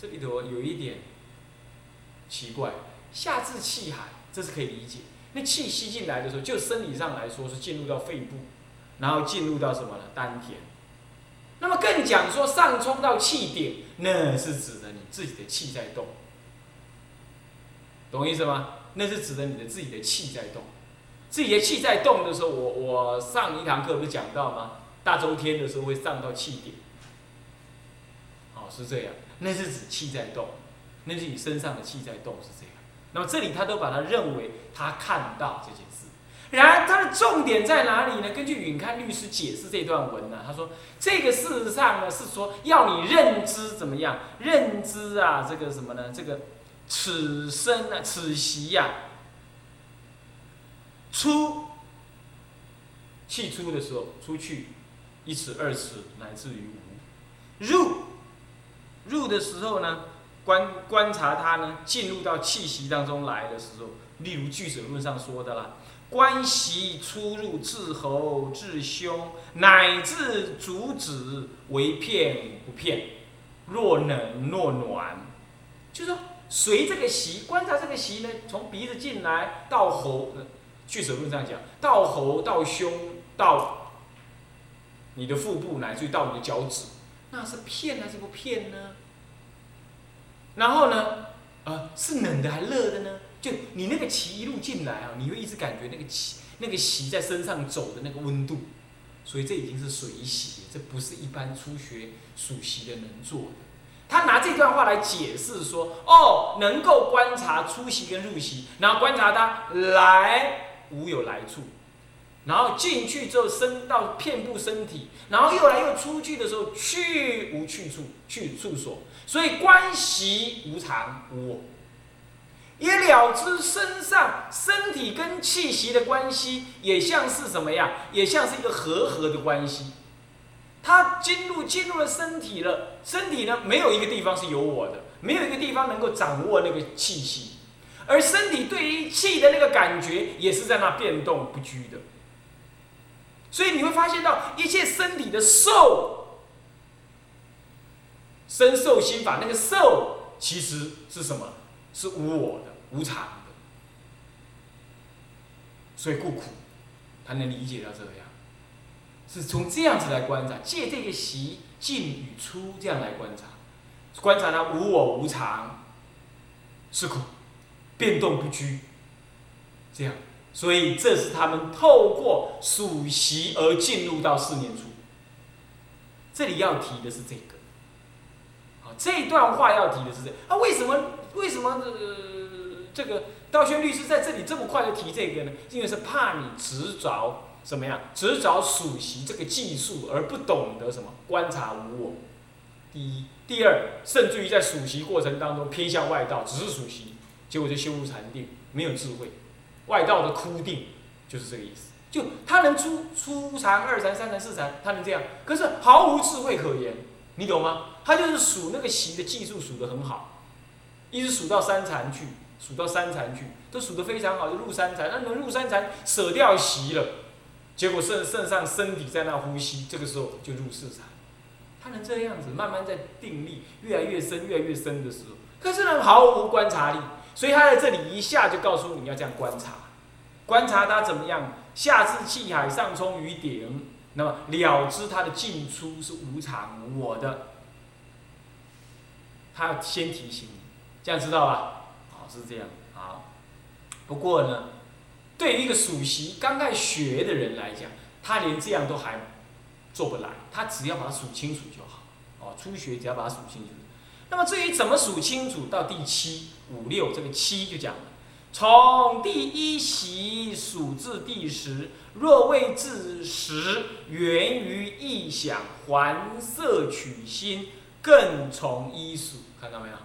这里头有一点奇怪，下至气海，这是可以理解。那气吸进来的时候，就生理上来说是进入到肺部，然后进入到什么呢？丹田。那么更讲说上冲到气顶，那是指的你自己的气在动，懂意思吗？那是指的你的自己的气在动，自己的气在动的时候，我我上一堂课不是讲到吗？大周天的时候会上到气顶，哦，是这样，那是指气在动，那是你身上的气在动是这样。那么这里他都把它认为他看到这件事，然而他的重点在哪里呢？根据允刊律师解释这段文呢，他说这个事实上呢是说要你认知怎么样？认知啊，这个什么呢？这个。此生啊，此习呀，出气出的时候，出去一尺二尺，乃至于无；入入的时候呢，观观察它呢，进入到气息当中来的时候，例如句子论上说的啦，观息出入，至喉至胸，乃至足趾为片不片，若冷若暖，就是说。随这个息观察这个息呢，从鼻子进来到喉，据手论上讲，到喉到胸到你的腹部，乃至于到你的脚趾，那是片还是不片呢？然后呢，呃，是冷的还热的呢？就你那个气一路进来啊，你会一直感觉那个气那个息在身上走的那个温度，所以这已经是水息，这不是一般初学数息的能做的。他拿这段话来解释说：“哦，能够观察出席跟入席，然后观察它来无有来处，然后进去之后升到遍布身体，然后又来又出去的时候去无去处，去处所。所以关系无常无我，也了知身上身体跟气息的关系，也像是什么呀？也像是一个和合的关系。”他进入进入了身体了，身体呢没有一个地方是有我的，没有一个地方能够掌握那个气息，而身体对于气的那个感觉也是在那变动不居的，所以你会发现到一切身体的受，身受心法那个受其实是什么？是无我的、无常的，所以故苦，他能理解到这样。是从这样子来观察，借这个习进与出这样来观察，观察它无我无常，是苦，变动不居，这样，所以这是他们透过数习而进入到四念处。这里要提的是这个，好，这段话要提的是这，啊，为什么为什么呃这个道宣律师在这里这么快就提这个呢？因为是怕你执着。什么样？执着数习这个技术，而不懂得什么观察无我。第一，第二，甚至于在数习过程当中偏向外道，只是数习，结果就修入禅定，没有智慧。外道的枯定就是这个意思。就他能出出禅、二禅、三禅、四禅，他能这样，可是毫无智慧可言，你懂吗？他就是数那个习的技术数得很好，一直数到三禅去，数到三禅去，都数得非常好，就入三禅。那能入三禅，舍掉习了。结果肾肾上身体在那呼吸，这个时候就入四禅，他能这样子慢慢在定力越来越深越来越深的时候，可是呢毫无观察力，所以他在这里一下就告诉你要这样观察，观察他怎么样下至气海上冲于顶，那么了知他的进出是无常我的，他要先提醒你，这样知道吧？好是这样好，不过呢。对于一个属习刚开始学的人来讲，他连这样都还做不来，他只要把它数清楚就好。哦，初学只要把它数清楚。那么至于怎么数清楚，到第七、五六这个七就讲了，从第一习数至第十，若未至十，源于意想还色取心，更从一数。看到没有？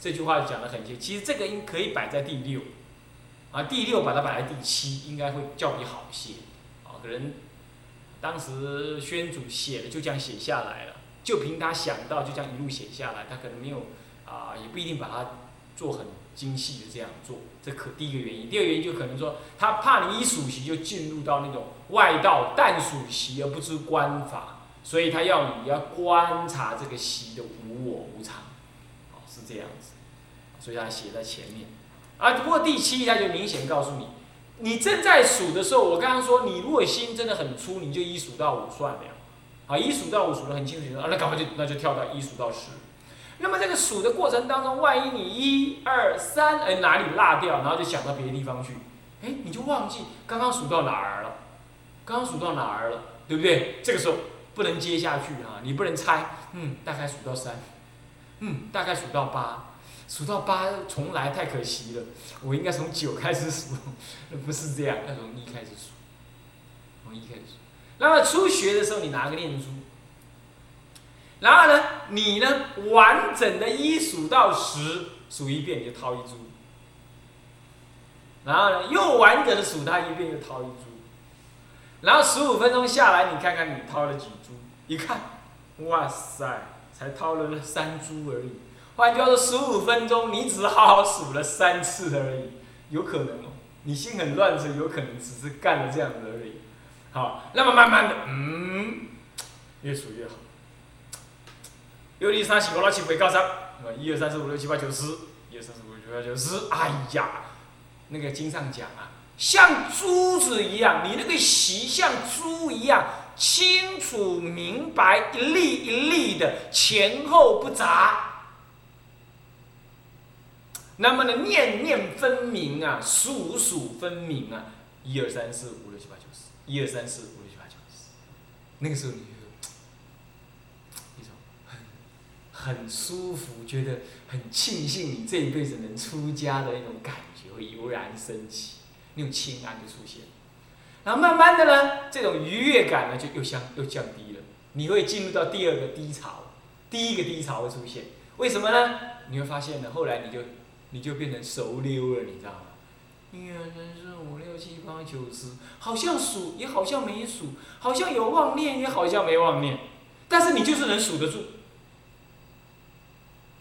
这句话讲的很清，其实这个应可以摆在第六。啊，第六把它摆在第七，应该会较比好些。啊，可能当时宣主写的就这样写下来了，就凭他想到就这样一路写下来，他可能没有啊，也不一定把它做很精细的这样做。这可第一个原因，第二个原因就可能说他怕你一数习就进入到那种外道但数习而不知观法，所以他要你要观察这个习的无我无常。是这样子，所以他写在前面。啊，不过第七他就明显告诉你，你正在数的时候，我刚刚说你如果心真的很粗，你就一数到五算了，啊，一数到五数的很清楚，啊，那赶快就那就跳到一数到十。那么这个数的过程当中，万一你一二三，哎哪里落掉，然后就想到别的地方去，哎，你就忘记刚刚数到哪儿了，刚刚数到哪儿了，对不对？这个时候不能接下去啊，你不能猜，嗯，大概数到三，嗯，大概数到八，数到八重来太可惜了，我应该从九开始数，不是这样，要从一开始数，从一开始数。那么初学的时候，你拿个念珠。然后呢，你呢完整的一数到十，数一遍你就掏一株。然后呢，又完整的数它一遍，又掏一株。然后十五分钟下来，你看看你掏了几株？一看，哇塞，才掏了三株而已。换句话说，十五分钟你只好好数了三次而已，有可能哦。你心很乱时，有可能只是干了这样子而已。好，那么慢慢的，嗯，越数越好。六二三四五六七八九十，一二三四五六七八九十，一二三四五六七八九十。哎呀，那个经上讲啊，像珠子一样，你那个习像珠一样清楚明白，一粒一粒的前后不杂。那么呢，念念分明啊，数数分明啊，一二三四五六七八九十，一二三四五六七八九十。那个时候你。很舒服，觉得很庆幸你这一辈子能出家的那种感觉会油然升起，那种清安就出现。然后慢慢的呢，这种愉悦感呢就又降又降低了，你会进入到第二个低潮，第一个低潮会出现。为什么呢？你会发现呢，后来你就你就变成熟溜了，你知道吗？一二三四五六七八九十，好像数也好像没数，好像有妄念也好像没妄念，但是你就是能数得住。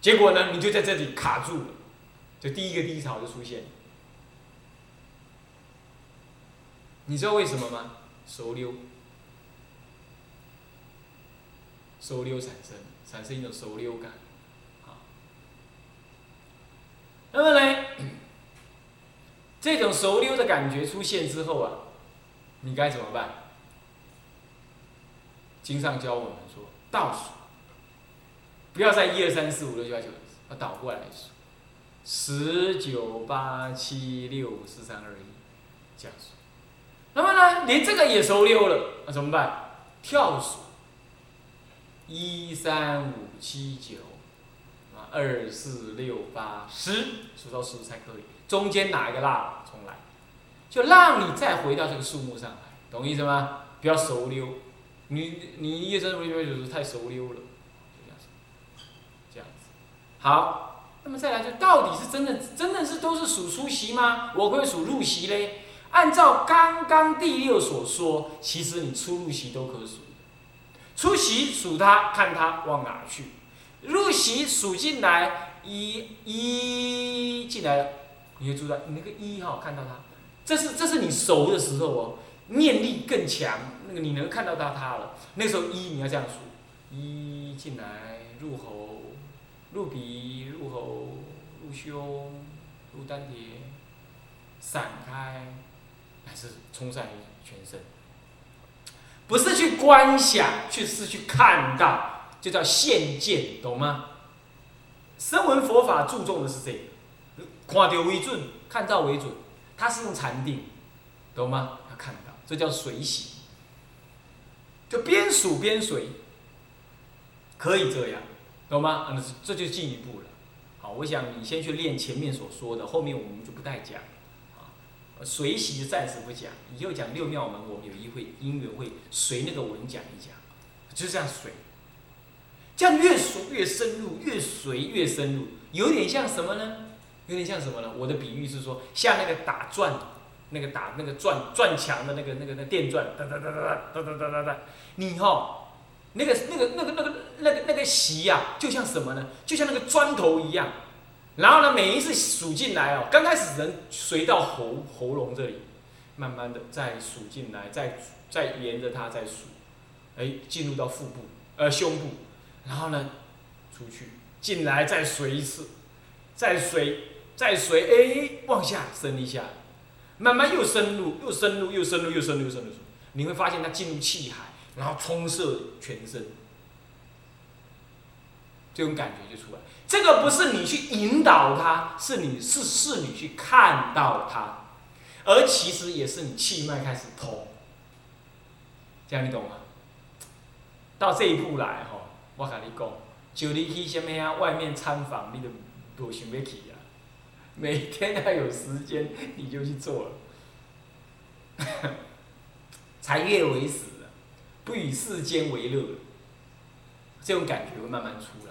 结果呢，你就在这里卡住了，就第一个低潮就出现。你知道为什么吗？熟溜，熟溜产生，产生一种熟溜感，啊。那么呢，这种熟溜的感觉出现之后啊，你该怎么办？经上教我们说，倒数。不要在一二三四五六七八九，要倒过来数，十九八七六五四三二一，这样数。那么呢，连这个也熟溜了，那怎么办？跳数，一三五七九，啊，二四六八十，数到十才可以。中间哪一个落了，重来，就让你再回到这个数目上来，懂意思吗？不要熟溜，你你一二三四五六七八九太熟溜了。好，那么再来就到底是真的，真的是都是数出席吗？我会数入席嘞。按照刚刚第六所说，其实你出入席都可数出席数它，看它往哪去；入席数进来，一一进来了，你就知道你那个一哈，看到它，这是这是你熟的时候哦，念力更强，那个你能看到到它了。那时候一你要这样数，一进来入喉。入鼻、入喉、入胸、入丹田，散开，还是冲散于全身？不是去观想，去是去看到，就叫现见，懂吗？声闻佛法注重的是这个，看到为准，看到为准，它是用禅定，懂吗？要看到，这叫随喜，就边数边随，可以这样。懂吗？嗯这就进一步了。好，我想你先去练前面所说的，后面我们就不带讲。啊，随习暂时不讲，以后讲六妙门，我们有一会因缘会随那个文讲一讲，就是这样随。这样越熟越深入，越随越深入，有点像什么呢？有点像什么呢？我的比喻是说，像那个打转，那个打那个转转墙的那个那个那电钻，哒哒哒哒哒哒哒哒哒哒，你哈。那个、那个、那个、那个、那个那个席呀，就像什么呢？就像那个砖头一样。然后呢，每一次数进来哦，刚开始人随到喉喉咙这里，慢慢的再数进来，再再沿着它再数，哎，进入到腹部呃胸部，然后呢出去，进来再随一次，再随，再随，哎，往下升一下，慢慢又深入，又深入，又深入，又深入，又深入，你会发现它进入气海，然后充塞全身，这种感觉就出来。这个不是你去引导他，是你是是你去看到他，而其实也是你气脉开始通，这样你懂吗？到这一步来吼，我跟你讲，就你去什么啊？外面参访，你都都想要去啊。每天要有时间，你就去做了。财悦为死，不与世间为乐，这种感觉会慢慢出来。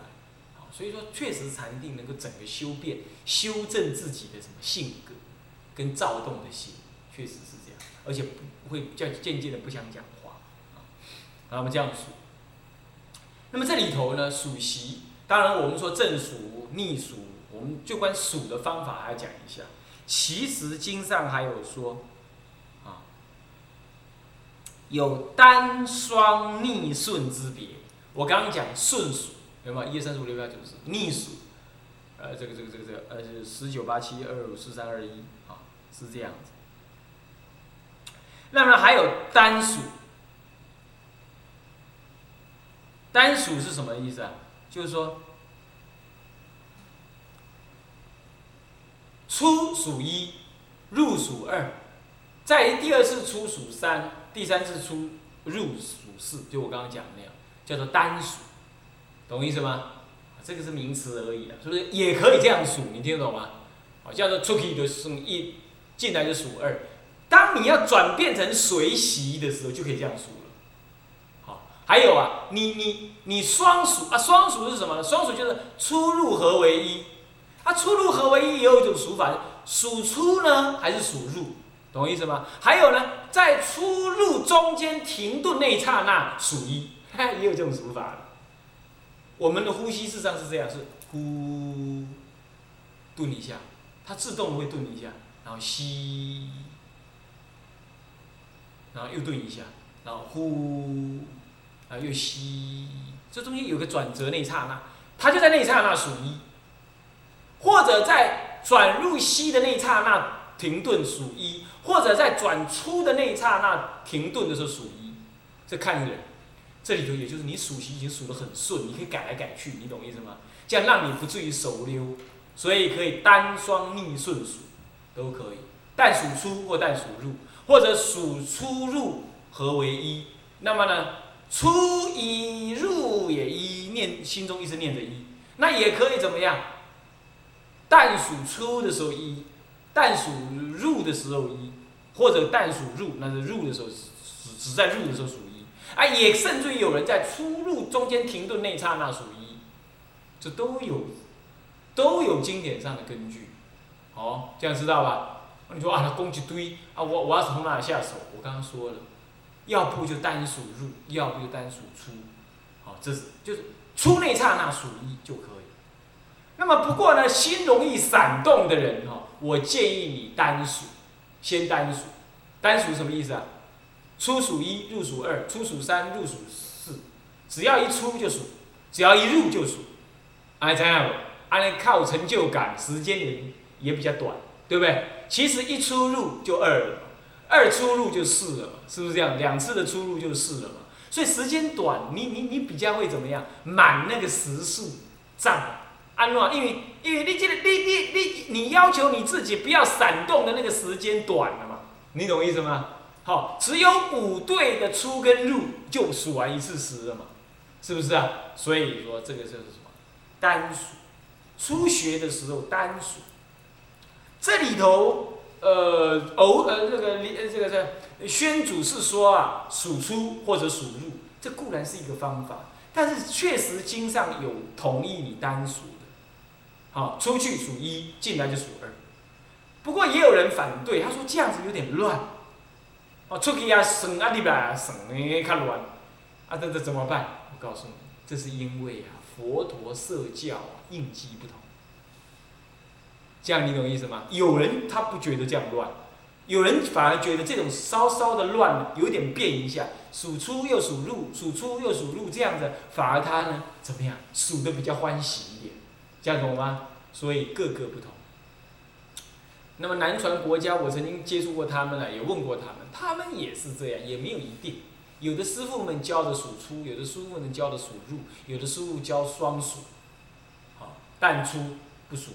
所以说，确实禅定能够整个修变、修正自己的什么性格，跟躁动的心，确实是这样，而且不会叫渐渐的不想讲话。啊，我们这样数。那么这里头呢，数习，当然我们说正数、逆数，我们就关数的方法还要讲一下。其实经上还有说，啊，有单双逆顺之别。我刚刚讲顺数，有没有？一二三四五六七八九十。逆数，呃，这个这个这个这个，呃，是十九八七二五四三二一，啊，是这样子。那么还有单数。单数是什么意思啊？就是说，出数一，入数二，在第二次出数三，第三次出入数四，就我刚刚讲的那样，叫做单数，懂意思吗？这个是名词而已啊，是不是？也可以这样数，你听得懂吗？好，叫做出去的数一，进来就数二。当你要转变成随习的时候，就可以这样数了。好。还有啊，你你你双数啊，双数是什么呢？双数就是出入合为一，啊，出入合为一也有一种数法，数出呢还是数入，懂我意思吗？还有呢，在出入中间停顿那一刹那数一，也有这种数法。我们的呼吸事实上是这样，是呼，顿一下，它自动会顿一下，然后吸，然后又顿一下，然后呼。啊，又吸，这中间有个转折那一刹那，它就在那一刹那数一，或者在转入吸的那一刹那停顿数一，或者在转出的那一刹那停顿的时候数一，这看人，这里头也就是你数息已经数得很顺，你可以改来改去，你懂意思吗？这样让你不至于手溜，所以可以单双逆顺数，都可以，但数出或但数入，或者数出入合为一，那么呢？出一入也一，念心中一直念着一，那也可以怎么样？但数出的时候一，但数入的时候一，或者但数入，那是入的时候只只在入的时候数，啊，也甚至于有人在出入中间停顿那刹那数一，这都有都有经典上的根据，好，这样知道吧？你说啊，他供一堆啊，我我要从哪下手？我刚刚说了。要不就单数入，要不就单数出，好，这是就是出那刹那数一就可以。那么不过呢，心容易闪动的人哈，我建议你单数，先单数。单数什么意思啊？出数一，入数二，出数三，入数四，只要一出就数，只要一入就数。哎，这样，按靠成就感，时间也也比较短，对不对？其实一出入就二了。二出入就四了，是不是这样？两次的出入就四了嘛。所以时间短，你你你比较会怎么样？满那个时数账，安诺，因为因为你这个你你你你要求你自己不要闪动的那个时间短了嘛，你懂意思吗？好，只有五对的出跟入就数完一次十了嘛，是不是啊？所以说这个就是什么？单数，初学的时候单数，这里头。呃，偶呃，这个这个这个宣主是说啊，数出或者数入，这固然是一个方法，但是确实经上有同意你单数的，好，出去数一，进来就数二。不过也有人反对，他说这样子有点乱，哦，出去啊省啊里边啊省，哎，看乱，啊这这怎么办？我告诉你，这是因为啊，佛陀设教啊，应机不同。这样你懂意思吗？有人他不觉得这样乱，有人反而觉得这种稍稍的乱，有点变一下，数出又数入，数出又数入，这样子反而他呢怎么样，数的比较欢喜一点，这样懂吗？所以各个不同。那么南传国家，我曾经接触过他们了，也问过他们，他们也是这样，也没有一定。有的师傅们教的数出，有的师傅们教的数入，有的师傅教双数，好，单出不数，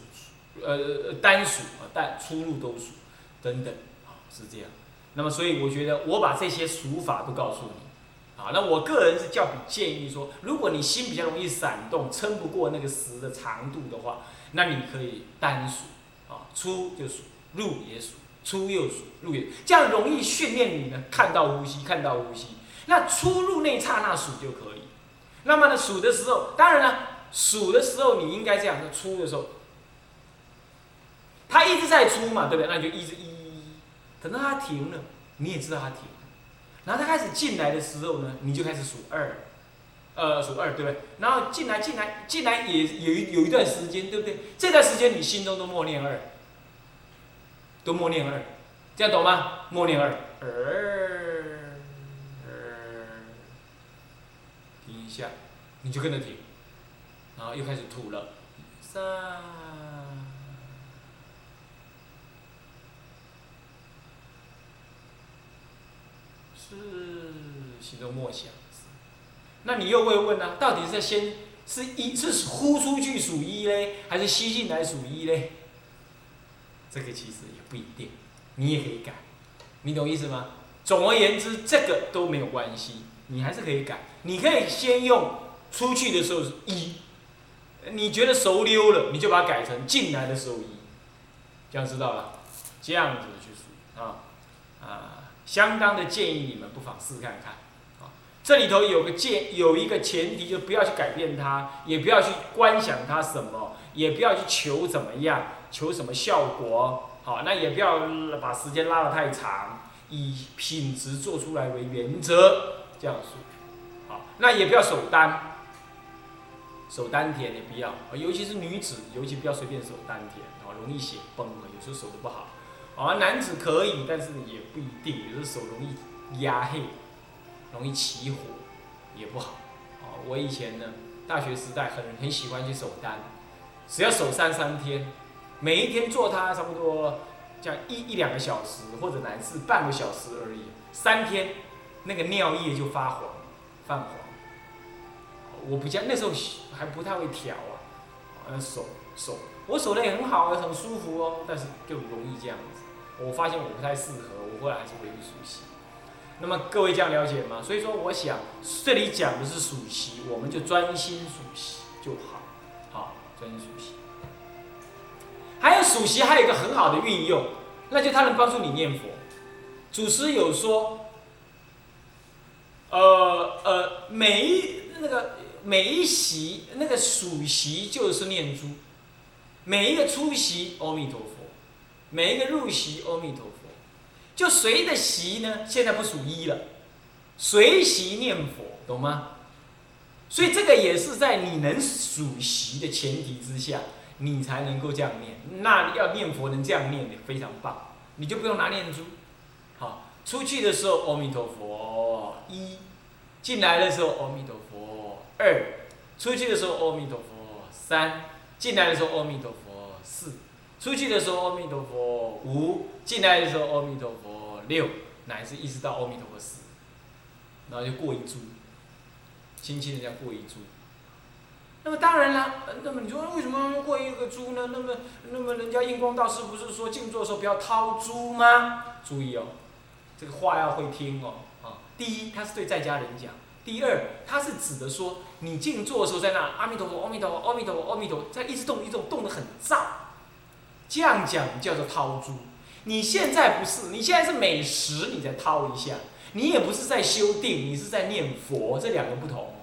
呃，单数啊，单出入都数，等等，啊，是这样。那么，所以我觉得我把这些数法都告诉你，啊，那我个人是较比建议说，如果你心比较容易闪动，撑不过那个时的长度的话，那你可以单数，啊，出就数。入也数，出又数，入也，这样容易训练你呢，看到呼吸，看到呼吸。那出入那刹那数就可以。那么呢，数的时候，当然了，数的时候你应该这样，出的时候，它一直在出嘛，对不对？那就一直一，等到它停了，你也知道它停了。然后它开始进来的时候呢，你就开始数二，呃，数二，对不对？然后进来，进来，进来也有一有一段时间，对不对？这段时间你心中都默念二。都默念二，这样懂吗？默念二，二，停一下，你就跟着停，然后又开始吐了，三，四，心中默想，那你又会问呢？到底是先是一是呼出去数一嘞，还是吸进来数一嘞？这个其实也不一定，你也可以改，你懂意思吗？总而言之，这个都没有关系，你还是可以改。你可以先用出去的时候是一，你觉得熟溜了，你就把它改成进来的时候一，这样知道了，这样子去数啊啊，相当的建议你们不妨试看看啊。这里头有个建有一个前提，就不要去改变它，也不要去观想它什么，也不要去求怎么样。求什么效果？好，那也不要把时间拉得太长，以品质做出来为原则，这样说。好，那也不要守单，守丹田也不要，尤其是女子，尤其不要随便守丹田，啊，容易血崩啊，有时候守的不好。啊，男子可以，但是也不一定，有时候手容易压黑，容易起火，也不好。啊，我以前呢，大学时代很很喜欢去守丹，只要守三三天。每一天做它差不多，样一一两个小时，或者乃至半个小时而已。三天，那个尿液就发黄，泛黄。我不像那时候还不太会调啊，啊手手，我手的也很好啊，很舒服哦，但是就容易这样子。我发现我不太适合，我后来还是回去熟悉。那么各位这样了解吗？所以说，我想这里讲的是属习，我们就专心属习就好，好专心属习。还有属习，还有一个很好的运用，那就它能帮助你念佛。祖师有说，呃呃，每一那个每一习那个属习就是念珠，每一个出席阿弥陀佛，每一个入席阿弥陀佛，就随的习呢，现在不属一了，随习念佛，懂吗？所以这个也是在你能属习的前提之下。你才能够这样念，那要念佛能这样念的非常棒，你就不用拿念珠。好，出去的时候阿弥陀佛一，进来的时候阿弥陀佛二，出去的时候阿弥陀佛三，进来的时候阿弥陀佛四，出去的时候阿弥陀佛五，进来的时候阿弥陀佛六，乃至一直到阿弥陀佛十，然后就过一珠，轻轻的这样过一珠。那么当然了，那么你说为什么过一个珠呢？那么，那么人家印光大师不是说静坐的时候不要掏珠吗？注意哦，这个话要会听哦。啊，第一，他是对在家人讲；第二，他是指的说你静坐的时候在那阿弥陀佛，阿弥陀佛，阿弥陀佛，阿弥陀佛，在一直动，一直动，动得很燥。这样讲叫做掏珠。你现在不是，你现在是美食，你再掏一下，你也不是在修定，你是在念佛，这两个不同。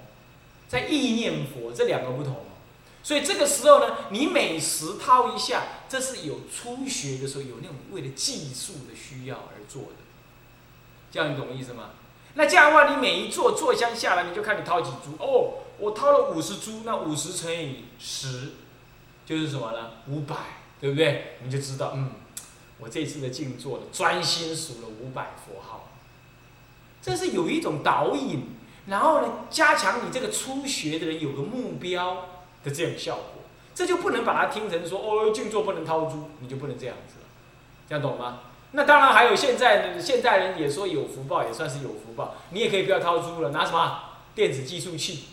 在意念佛这两个不同，所以这个时候呢，你每时掏一下，这是有初学的时候有那种为了技术的需要而做的，这样你懂意思吗？那这样的话，你每一座坐香下来，你就看你掏几株哦，我掏了五十株，那五十乘以十，就是什么呢？五百，对不对？你就知道，嗯，我这次的静坐的专心数了五百佛号，这是有一种导引，然后呢，加强你这个初学的人有个目标的这种效果。这就不能把它听成说哦，静坐不能掏珠，你就不能这样子了，这样懂吗？那当然还有现在现代人也说有福报，也算是有福报，你也可以不要掏珠了，拿什么电子计数器，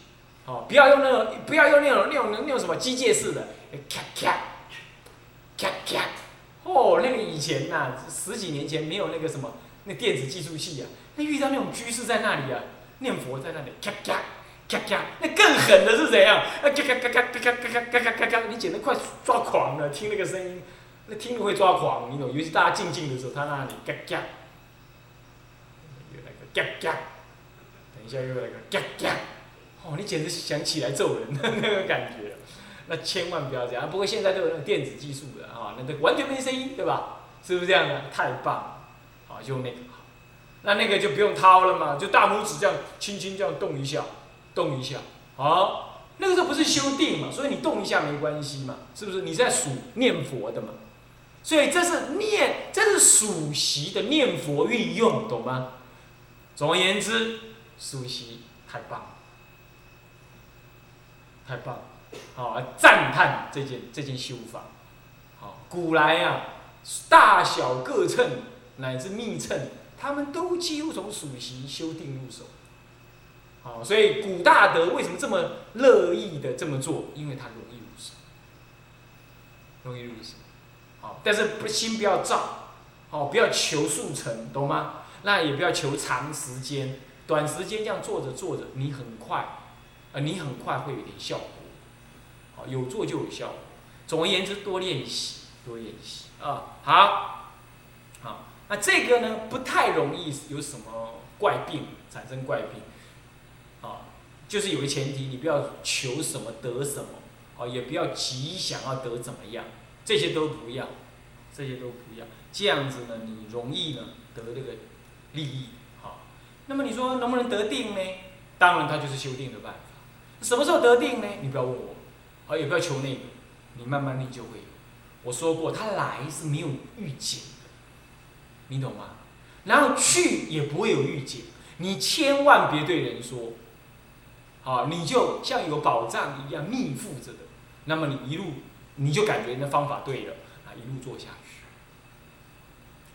哦，不要用那种不要用那种那种那种什么机械式的，咔咔咔咔，哦，那个以前呐，十几年前没有那个什么那电子计数器啊，那遇到那种居士在那里啊，念佛在那里咔咔。咔咔，那更狠的是怎样？啊咔咔咔咔咔咔咔咔咔咔咔，你简直快抓狂了！听那个声音，那听了会抓狂，你懂？尤其大家静静的时候，他那里咔咔，又来个咔咔，等一下又来个咔咔，哦，你简直想起来揍人的那个感觉。那千万不要这样。不过现在都有那种电子技术的啊，那都完全没声音，对吧？是不是这样的？太棒了，啊，就那个。那那个就不用掏了嘛，就大拇指这样轻轻这样动一下。动一下，好，那个时候不是修定嘛，所以你动一下没关系嘛，是不是？你在数念佛的嘛，所以这是念，这是数习的念佛运用，懂吗？总而言之，数习太棒，太棒，好，赞叹这件这件修法，好，古来啊，大小各称乃至密称，他们都几乎从属习修定入手。好，所以古大德为什么这么乐意的这么做？因为他容易入手，容易入手。好，但是不心不要躁，好，不要求速成，懂吗？那也不要求长时间，短时间这样坐着坐着，你很快，呃，你很快会有点效果。好，有做就有效果。总而言之，多练习，多练习啊。好，那这个呢，不太容易有什么怪病产生怪病。啊就是有个前提，你不要求什么得什么，哦，也不要急想要得怎么样，这些都不要，这些都不要，这样子呢，你容易呢得这个利益，好，那么你说能不能得定呢？当然，它就是修定的办法。什么时候得定呢？你不要问我，啊，也不要求那个，你慢慢你就会。我说过，它来是没有预警，你懂吗？然后去也不会有预警，你千万别对人说。啊，你就像有宝藏一样密附着的，那么你一路你就感觉那方法对了啊，一路做下去，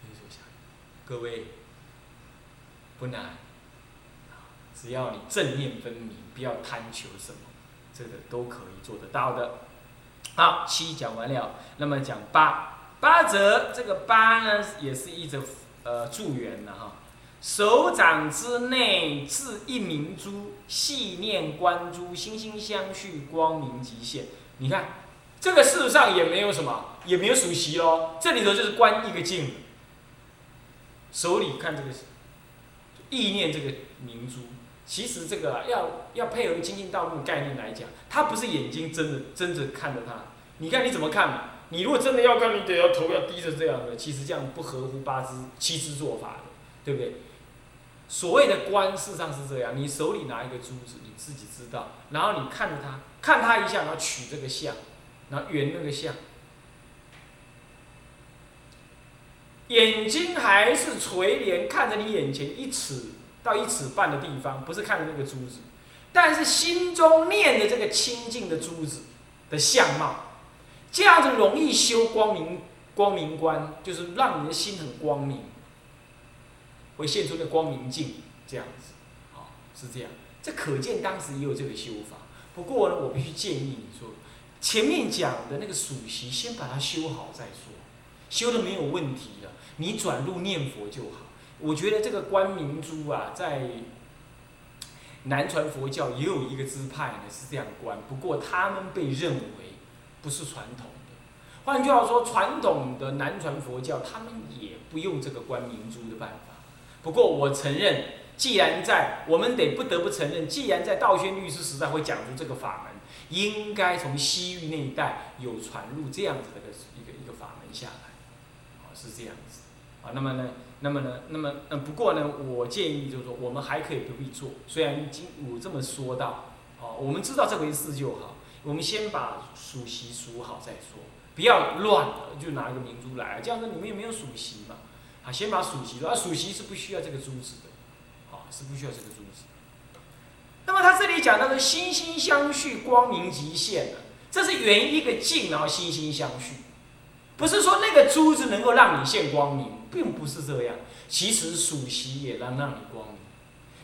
一路做下去，各位不难，只要你正念分明，不要贪求什么，这个都可以做得到的。好，七讲完了，那么讲八，八则这个八呢，也是一则呃助缘的哈。手掌之内置一明珠，细念观珠，心心相续，光明极现。你看，这个事实上也没有什么，也没有属习喽。这里头就是观一个镜，手里看这个，意念这个明珠。其实这个要要配合精进道路概念来讲，它不是眼睛睁着睁着看着它。你看你怎么看嘛？你如果真的要看，你得要头要低着这样的，其实这样不合乎八支七支做法的，对不对？所谓的观，事实上是这样：你手里拿一个珠子，你自己知道，然后你看着它，看它一下，然后取这个相，然后圆那个相。眼睛还是垂帘看着你眼前一尺到一尺半的地方，不是看着那个珠子，但是心中念着这个清净的珠子的相貌，这样子容易修光明光明观，就是让你的心很光明。会现出那光明镜，这样子，好是这样。这可见当时也有这个修法。不过呢，我必须建议你说，前面讲的那个属习，先把它修好再说。修的没有问题了，你转入念佛就好。我觉得这个观明珠啊，在南传佛教也有一个支派呢是这样观，不过他们被认为不是传统的。换句话说，传统的南传佛教他们也不用这个观明珠的办法。不过我承认，既然在我们得不得不承认，既然在道宣律师时代会讲出这个法门，应该从西域那一带有传入这样子的一个一个法门下来，啊是这样子，啊那么呢，那么呢，那么嗯不过呢，我建议就是说，我们还可以不必做，虽然经我这么说到，啊我们知道这回事就好，我们先把属习数好再说，不要乱了就拿一个明珠来，这样子里面没有属习嘛。啊，先把属习说，啊，属习是不需要这个珠子的，好，是不需要这个珠子。那么他这里讲到的心心相续，光明极限的，这是圆一个镜，然后心心相续，不是说那个珠子能够让你现光明，并不是这样。其实属习也能让你光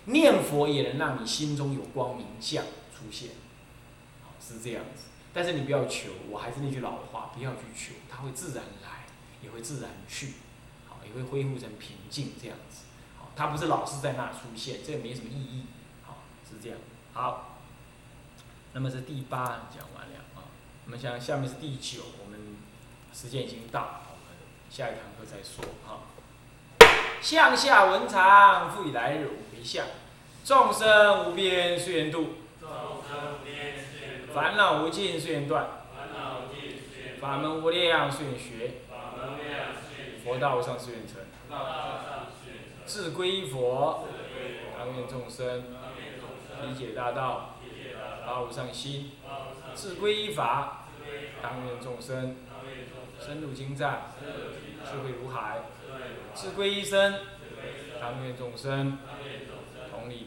明，念佛也能让你心中有光明相出现，是这样子。但是你不要求，我还是那句老话，不要去求，它会自然来，也会自然去。好也会恢复成平静这样子，好，它不是老是在那出现，这也没什么意义，好，是这样，好，那么是第八讲完了啊，我们想下面是第九，我们时间已经到，我们下一堂课再说啊。向下文长，复以来日为相，众生无边誓愿度，烦恼无尽誓愿断，法门无量誓愿学。佛道无上誓愿成，自归依佛，当愿众生。理解大道，发无上心；自归依法，当愿众生。深入经藏，智慧如海；自归一生，当愿众生